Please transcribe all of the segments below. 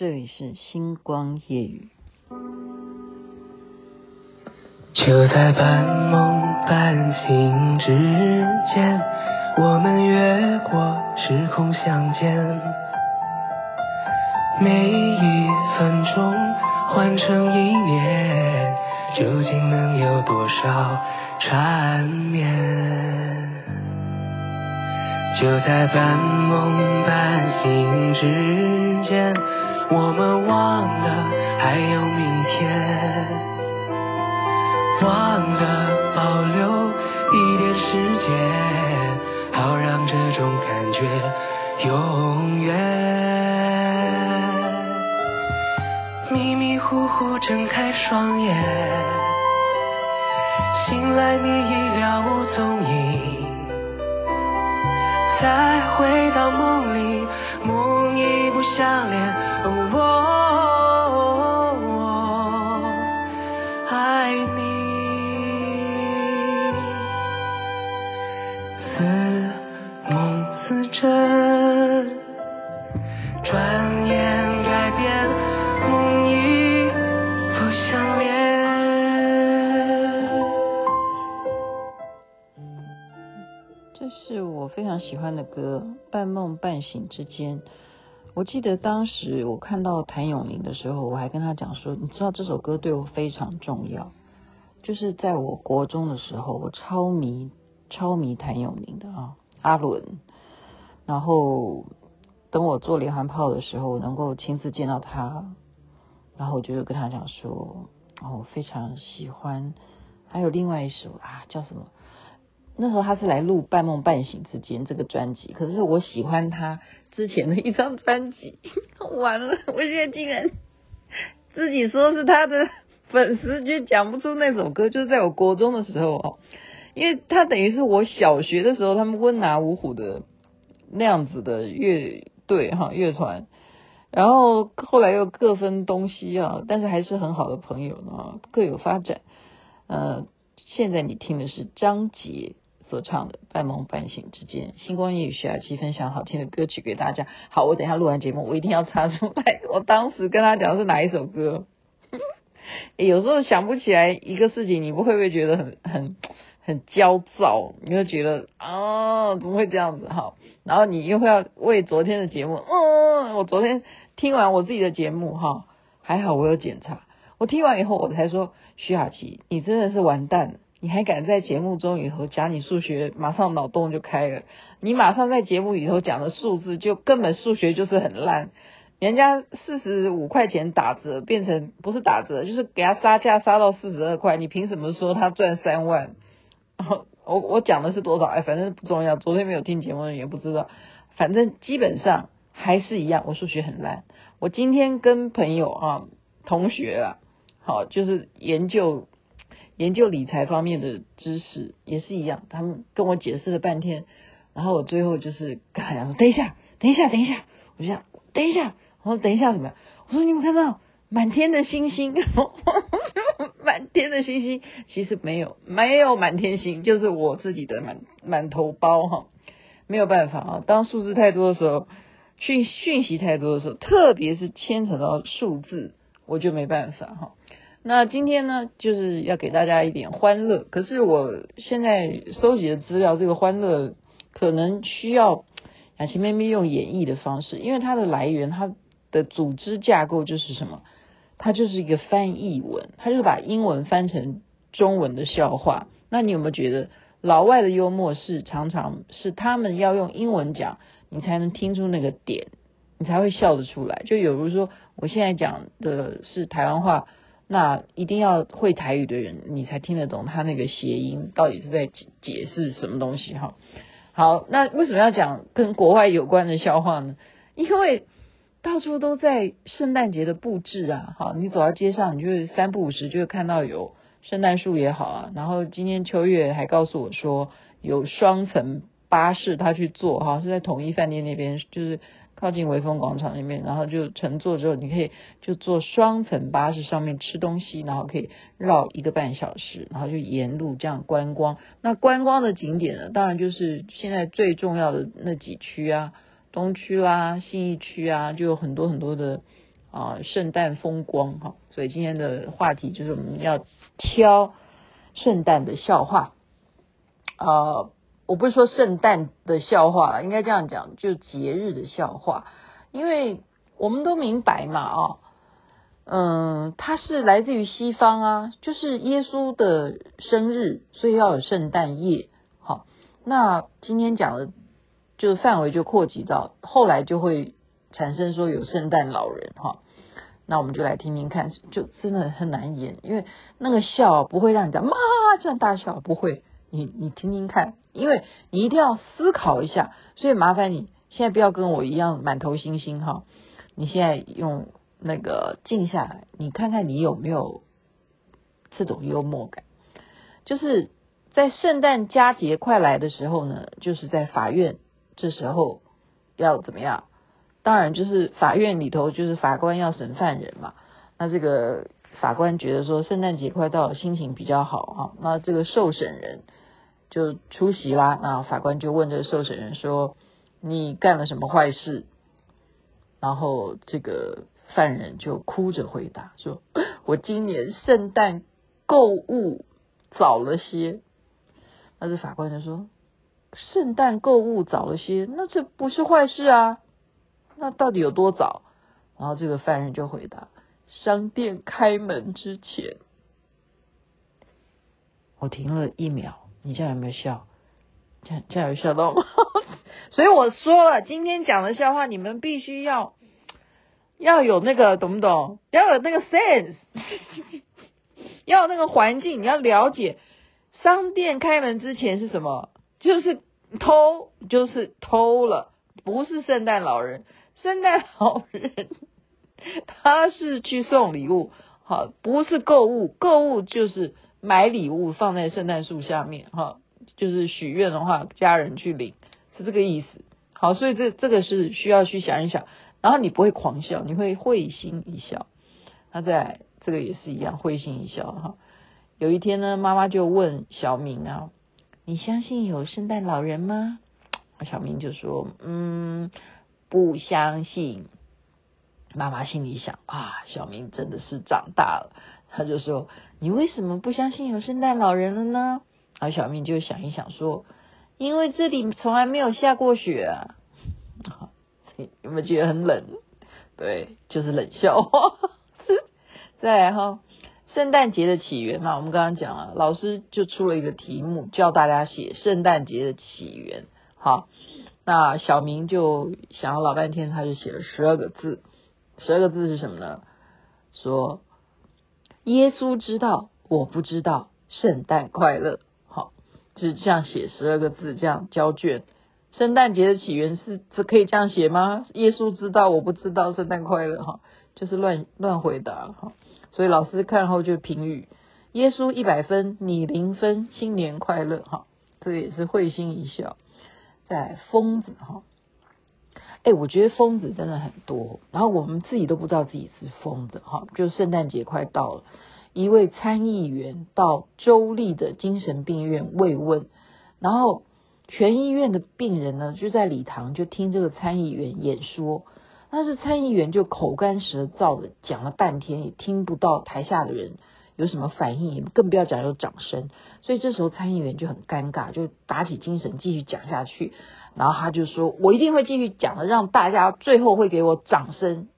这里是星光夜语。就在半梦半醒之间，我们越过时空相见。每一分钟换成一年，究竟能有多少缠绵？就在半梦半醒之间，我们忘了还有明天。忘了保留一点时间，好让这种感觉永远。迷迷糊糊睁开双眼，醒来你已了无踪影。再回到梦里，梦已不相连。非常喜欢的歌，半梦半醒之间，我记得当时我看到谭咏麟的时候，我还跟他讲说，你知道这首歌对我非常重要，就是在我国中的时候，我超迷超迷谭咏麟的啊，阿伦，然后等我做连环炮的时候，我能够亲自见到他，然后我就跟他讲说，哦，我非常喜欢，还有另外一首啊，叫什么？那时候他是来录《半梦半醒之间》这个专辑，可是我喜欢他之前的一张专辑。完了，我现在竟然自己说是他的粉丝，就讲不出那首歌。就是在我国中的时候哦，因为他等于是我小学的时候，他们温拿五虎的那样子的乐队哈乐团，然后后来又各分东西啊，但是还是很好的朋友呢，各有发展。呃，现在你听的是张杰。所唱的《半梦半醒之间》，星光夜语徐雅琪分享好听的歌曲给大家。好，我等一下录完节目，我一定要插出来。我当时跟他讲的是哪一首歌？有时候想不起来一个事情，你不会不会觉得很很很焦躁？你会觉得啊，怎么会这样子？哈，然后你又会要为昨天的节目，嗯，我昨天听完我自己的节目哈，还好我有检查。我听完以后，我才说徐雅琪，你真的是完蛋了。你还敢在节目中以后讲你数学，马上脑洞就开了。你马上在节目里头讲的数字，就根本数学就是很烂。人家四十五块钱打折变成不是打折，就是给他杀价杀到四十二块。你凭什么说他赚三万？我我讲的是多少？哎，反正不重要。昨天没有听节目的也不知道。反正基本上还是一样，我数学很烂。我今天跟朋友啊同学啊，好就是研究。研究理财方面的知识也是一样，他们跟我解释了半天，然后我最后就是跟他说：“等一下，等一下，等一下。”我就想：“等一下。”我说：“等一下怎么样？”我说：“你们看到满天的星星？满天的星星其实没有，没有满天星，就是我自己的满满头包哈。没有办法啊，当数字太多的时候，讯讯息太多的时候，特别是牵扯到数字，我就没办法哈。”那今天呢，就是要给大家一点欢乐。可是我现在收集的资料，这个欢乐可能需要雅琪妹妹用演绎的方式，因为它的来源，它的组织架构就是什么？它就是一个翻译文，它就是把英文翻成中文的笑话。那你有没有觉得老外的幽默是常常是他们要用英文讲，你才能听出那个点，你才会笑得出来？就有如说，我现在讲的是台湾话。那一定要会台语的人，你才听得懂他那个谐音到底是在解解释什么东西哈。好，那为什么要讲跟国外有关的笑话呢？因为到处都在圣诞节的布置啊，哈，你走到街上，你就是三不五时就会看到有圣诞树也好啊。然后今天秋月还告诉我说，有双层巴士他去坐哈，是在统一饭店那边，就是。靠近微风广场那边，然后就乘坐之后，你可以就坐双层巴士上面吃东西，然后可以绕一个半小时，然后就沿路这样观光。那观光的景点呢，当然就是现在最重要的那几区啊，东区啦、信义区啊，就有很多很多的啊，圣诞风光哈，所以今天的话题就是我们要挑圣诞的笑话。啊，我不是说圣诞的笑话，应该这样讲，就节日的笑话，因为我们都明白嘛啊，嗯，它是来自于西方啊，就是耶稣的生日，所以要有圣诞夜。好，那今天讲的就是范围就扩及到后来就会。产生说有圣诞老人哈，那我们就来听听看，就真的很难演，因为那个笑不会让你讲妈这样大笑，不会，你你听听看，因为你一定要思考一下，所以麻烦你现在不要跟我一样满头星星哈，你现在用那个静下来，你看看你有没有这种幽默感，就是在圣诞佳节快来的时候呢，就是在法院这时候要怎么样？当然，就是法院里头，就是法官要审犯人嘛。那这个法官觉得说，圣诞节快到了，心情比较好哈。那这个受审人就出席啦。那法官就问这个受审人说：“你干了什么坏事？”然后这个犯人就哭着回答说：“我今年圣诞购物早了些。”那这法官就说：“圣诞购物早了些，那这不是坏事啊。”那到底有多早？然后这个犯人就回答：商店开门之前。我停了一秒，你这样有没有笑？这样这样有笑到吗？所以我说了，今天讲的笑话，你们必须要要有那个懂不懂？要有那个 sense，要那个环境，你要了解商店开门之前是什么？就是偷，就是偷了，不是圣诞老人。圣诞老人他是去送礼物，好，不是购物，购物就是买礼物放在圣诞树下面，哈，就是许愿的话，家人去领，是这个意思。好，所以这这个是需要去想一想，然后你不会狂笑，你会会心一笑。那在这个也是一样，会心一笑哈。有一天呢，妈妈就问小明啊：“你相信有圣诞老人吗？” 小明就说：“嗯。”不相信，妈妈心里想啊，小明真的是长大了。他就说：“你为什么不相信有圣诞老人了呢？”然后小明就想一想说：“因为这里从来没有下过雪啊。”有没有觉得很冷？对，就是冷笑话。再来哈，圣诞节的起源嘛，我们刚刚讲了，老师就出了一个题目，叫大家写圣诞节的起源。好。那小明就想了老半天，他就写了十二个字。十二个字是什么呢？说耶稣知道，我不知道，圣诞快乐。好，就是这样写十二个字，这样交卷。圣诞节的起源是这可以这样写吗？耶稣知道，我不知道，圣诞快乐。哈，就是乱乱回答。哈，所以老师看后就评语：耶稣一百分，你零分，新年快乐。哈，这个也是会心一笑。在疯子哈，哎，我觉得疯子真的很多，然后我们自己都不知道自己是疯子哈。就圣诞节快到了，一位参议员到州立的精神病院慰问，然后全医院的病人呢就在礼堂就听这个参议员演说，但是参议员就口干舌燥的讲了半天，也听不到台下的人有什么反应，更不要讲有掌声，所以这时候参议员就很尴尬，就打起精神继续讲下去。然后他就说：“我一定会继续讲的，让大家最后会给我掌声，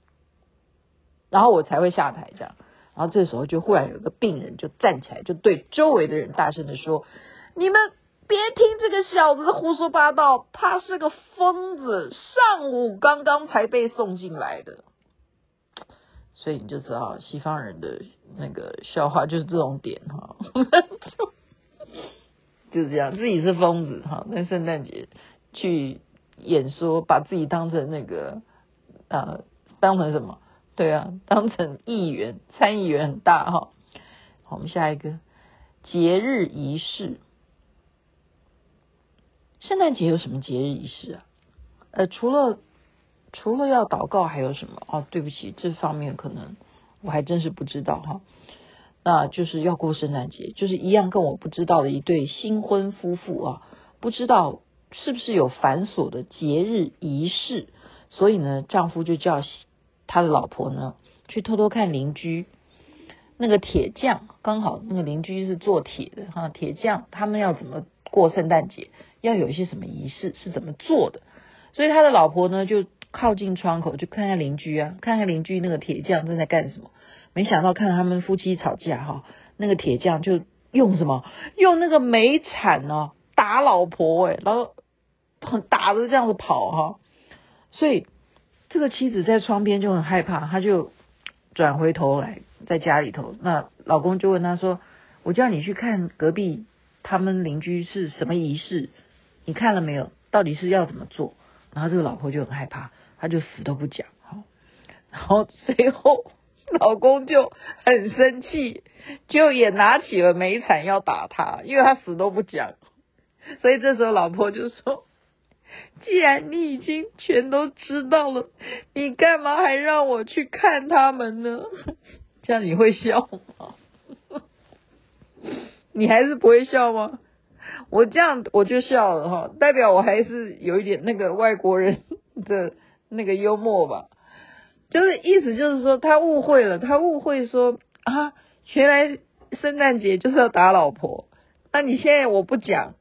然后我才会下台。”这样，然后这时候就忽然有个病人就站起来，就对周围的人大声的说：“你们别听这个小子胡说八道，他是个疯子，上午刚刚才被送进来的。”所以你就知道西方人的那个笑话就是这种点哈，就是这样，自己是疯子哈，那圣诞节去演说，把自己当成那个呃，当成什么？对啊，当成议员、参议员很大哈。好，我们下一个节日仪式，圣诞节有什么节日仪式啊？呃，除了。除了要祷告，还有什么？哦，对不起，这方面可能我还真是不知道哈。那就是要过圣诞节，就是一样跟我不知道的一对新婚夫妇啊，不知道是不是有繁琐的节日仪式，所以呢，丈夫就叫他的老婆呢，去偷偷看邻居那个铁匠，刚好那个邻居是做铁的哈，铁匠他们要怎么过圣诞节，要有一些什么仪式，是怎么做的，所以他的老婆呢就靠近窗口就看看邻居啊，看看邻居那个铁匠正在干什么，没想到看到他们夫妻吵架哈，那个铁匠就用什么，用那个煤铲哦打老婆哎，然后打着这样子跑哈，所以。这个妻子在窗边就很害怕，她就转回头来在家里头。那老公就问她说：“我叫你去看隔壁他们邻居是什么仪式，你看了没有？到底是要怎么做？”然后这个老婆就很害怕，她就死都不讲。好，然后随后老公就很生气，就也拿起了煤铲要打他，因为他死都不讲。所以这时候老婆就说。既然你已经全都知道了，你干嘛还让我去看他们呢？这样你会笑吗？你还是不会笑吗？我这样我就笑了哈，代表我还是有一点那个外国人的那个幽默吧。就是意思就是说他误会了，他误会说啊，原来圣诞节就是要打老婆。那你现在我不讲，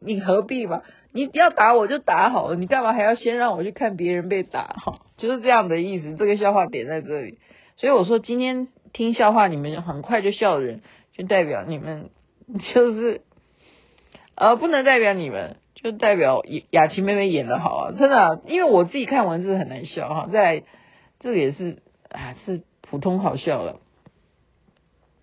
你何必嘛？你要打我就打好了，你干嘛还要先让我去看别人被打？哈，就是这样的意思。这个笑话点在这里，所以我说今天听笑话你们很快就笑的人，就代表你们就是呃不能代表你们，就代表雅琪妹妹演的好啊，真的，因为我自己看文字很难笑哈。在这个也是啊，是普通好笑了，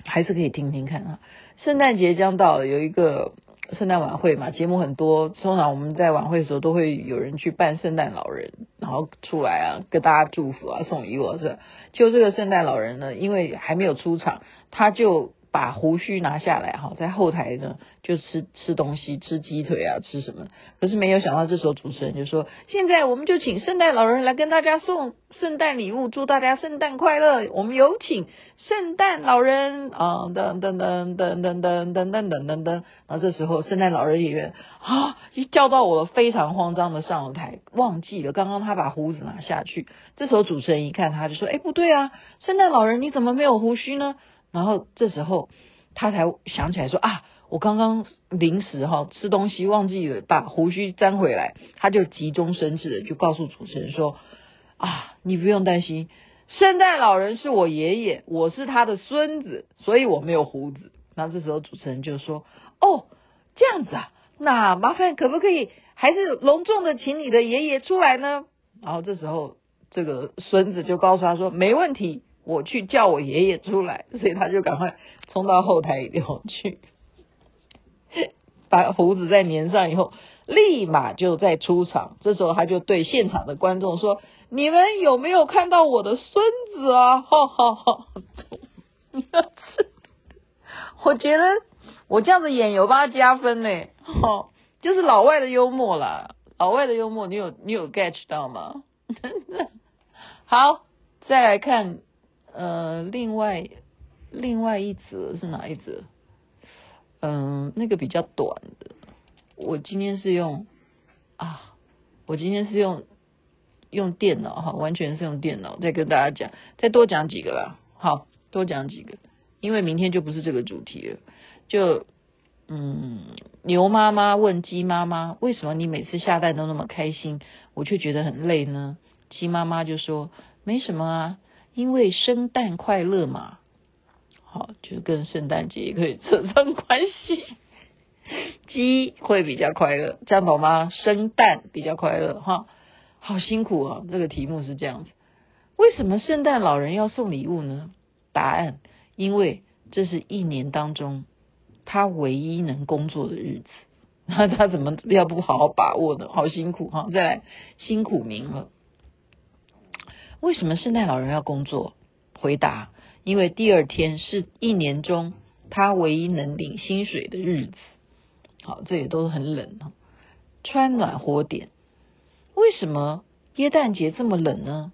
还是可以听听看啊。圣诞节将到了，有一个。圣诞晚会嘛，节目很多。通常我们在晚会的时候，都会有人去扮圣诞老人，然后出来啊，跟大家祝福啊，送礼物啊。是，就这个圣诞老人呢，因为还没有出场，他就。把胡须拿下来哈，在后台呢就吃吃东西，吃鸡腿啊，吃什么？可是没有想到，这时候主持人就说：“现在我们就请圣诞老人来跟大家送圣诞礼物，祝大家圣诞快乐。我们有请圣诞老人啊，噔噔噔噔噔噔噔噔噔噔噔。然后这时候圣诞老人演员啊，一叫到我，非常慌张的上了台，忘记了刚刚他把胡子拿下去。这时候主持人一看他，就说：哎，不对啊，圣诞老人你怎么没有胡须呢？”然后这时候他才想起来说啊，我刚刚临时哈吃东西忘记了把胡须粘回来，他就急中生智的就告诉主持人说啊，你不用担心，圣诞老人是我爷爷，我是他的孙子，所以我没有胡子。然后这时候主持人就说哦，这样子啊，那麻烦可不可以还是隆重的请你的爷爷出来呢？然后这时候这个孙子就告诉他说没问题。我去叫我爷爷出来，所以他就赶快冲到后台里头去，把胡子再粘上以后，立马就再出场。这时候他就对现场的观众说：“你们有没有看到我的孙子啊？” 哈哈哈！我觉得我这样子演有帮他加分呢，哈，就是老外的幽默啦，老外的幽默，你有你有 get 到吗？好，再来看。呃，另外另外一则是哪一则？嗯、那个比较短的。我今天是用啊，我今天是用用电脑哈，完全是用电脑再跟大家讲，再多讲几个啦。好，多讲几个，因为明天就不是这个主题了。就嗯，牛妈妈问鸡妈妈，为什么你每次下蛋都那么开心，我却觉得很累呢？鸡妈妈就说没什么啊。因为生蛋快乐嘛，好，就跟圣诞节也可以扯上关系。鸡会比较快乐，这样懂吗？生蛋比较快乐哈，好辛苦啊！这个题目是这样子，为什么圣诞老人要送礼物呢？答案：因为这是一年当中他唯一能工作的日子，那他怎么要不好好把握呢？好辛苦哈！再来，辛苦您了。为什么圣诞老人要工作？回答：因为第二天是一年中他唯一能领薪水的日子。好，这也都很冷。穿暖和点。为什么耶诞节这么冷呢？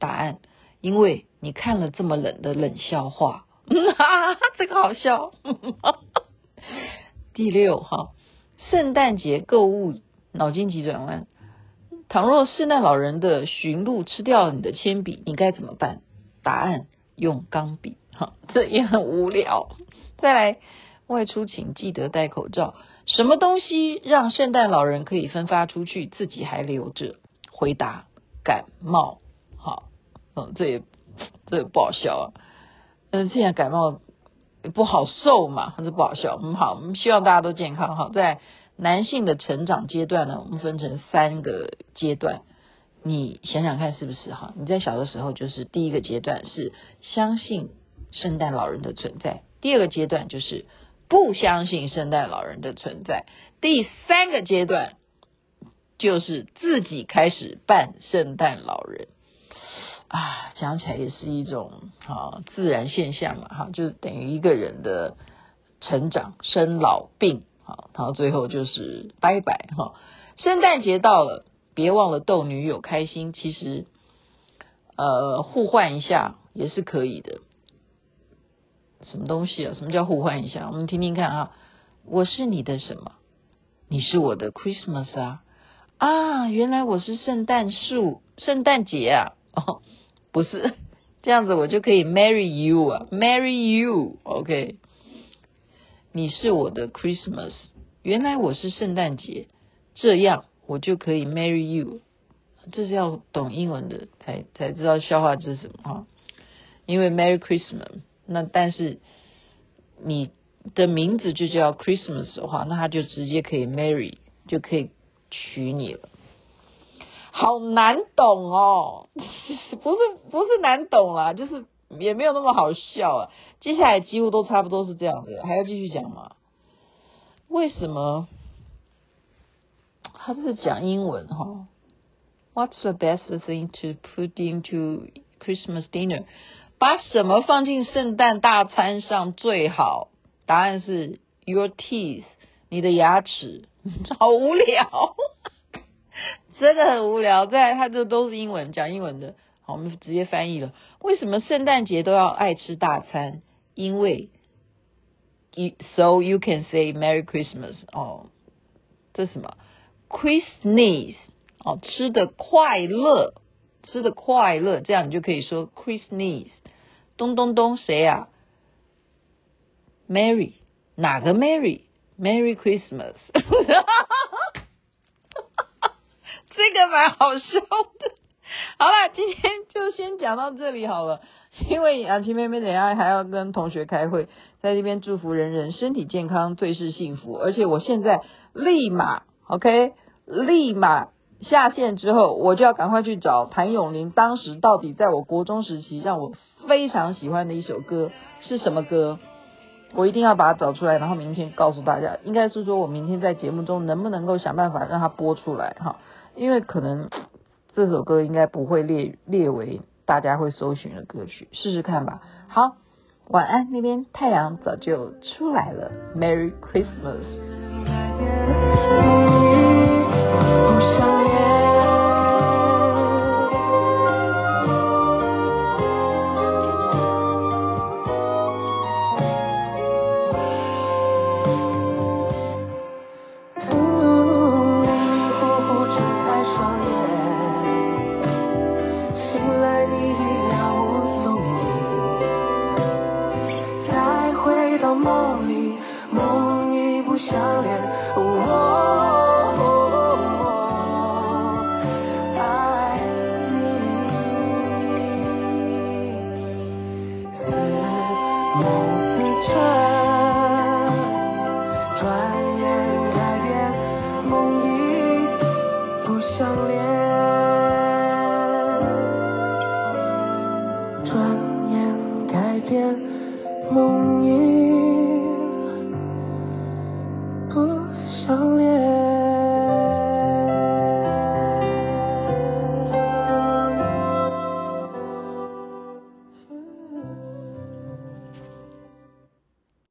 答案：因为你看了这么冷的冷笑话。哈哈，这个好笑。第六哈，圣诞节购物脑筋急转弯。倘若圣诞老人的驯鹿吃掉了你的铅笔，你该怎么办？答案：用钢笔。哈，这也很无聊。再来，外出请记得戴口罩。什么东西让圣诞老人可以分发出去，自己还留着？回答：感冒。好，嗯，这也这也不好笑啊。嗯，现在感冒不好受嘛，还是不好笑？嗯，好，希望大家都健康。好，在男性的成长阶段呢，我们分成三个阶段。你想想看是不是哈？你在小的时候，就是第一个阶段是相信圣诞老人的存在，第二个阶段就是不相信圣诞老人的存在，第三个阶段就是自己开始扮圣诞老人。啊，讲起来也是一种啊自然现象嘛，哈，就是等于一个人的成长、生老病，好，然后最后就是拜拜哈。圣诞节到了。别忘了逗女友开心，其实，呃，互换一下也是可以的。什么东西啊？什么叫互换一下？我们听听看啊。我是你的什么？你是我的 Christmas 啊！啊，原来我是圣诞树，圣诞节啊！哦，不是这样子，我就可以 marry you 啊，marry you，OK？你是我的 Christmas，原来我是圣诞节，这样。我就可以 marry you，这是要懂英文的才才知道笑话这是什么哈。因为 Merry Christmas，那但是你的名字就叫 Christmas 的话，那他就直接可以 marry，就可以娶你了。好难懂哦，不是不是难懂啦，就是也没有那么好笑啊。接下来几乎都差不多是这样的，还要继续讲吗？为什么？他这是讲英文哈。What's the best thing to put into Christmas dinner？把什么放进圣诞大餐上最好？答案是 Your teeth，你的牙齿。好无聊，真的很无聊。在他这都是英文，讲英文的。我们直接翻译了。为什么圣诞节都要爱吃大餐？因为，so you can say Merry Christmas。哦，这什么？Christmas 哦，吃的快乐，吃的快乐，这样你就可以说 Christmas。咚咚咚，谁呀？Mary，哪个 Mary？Merry Christmas。这个蛮好笑的。好了，今天就先讲到这里好了，因为雅琪妹妹等下还要跟同学开会，在这边祝福人人身体健康，最是幸福。而且我现在立马。OK，立马下线之后，我就要赶快去找谭咏麟。当时到底在我国中时期让我非常喜欢的一首歌是什么歌？我一定要把它找出来，然后明天告诉大家。应该是说我明天在节目中能不能够想办法让它播出来哈？因为可能这首歌应该不会列列为大家会搜寻的歌曲，试试看吧。好，晚安，那边太阳早就出来了，Merry Christmas。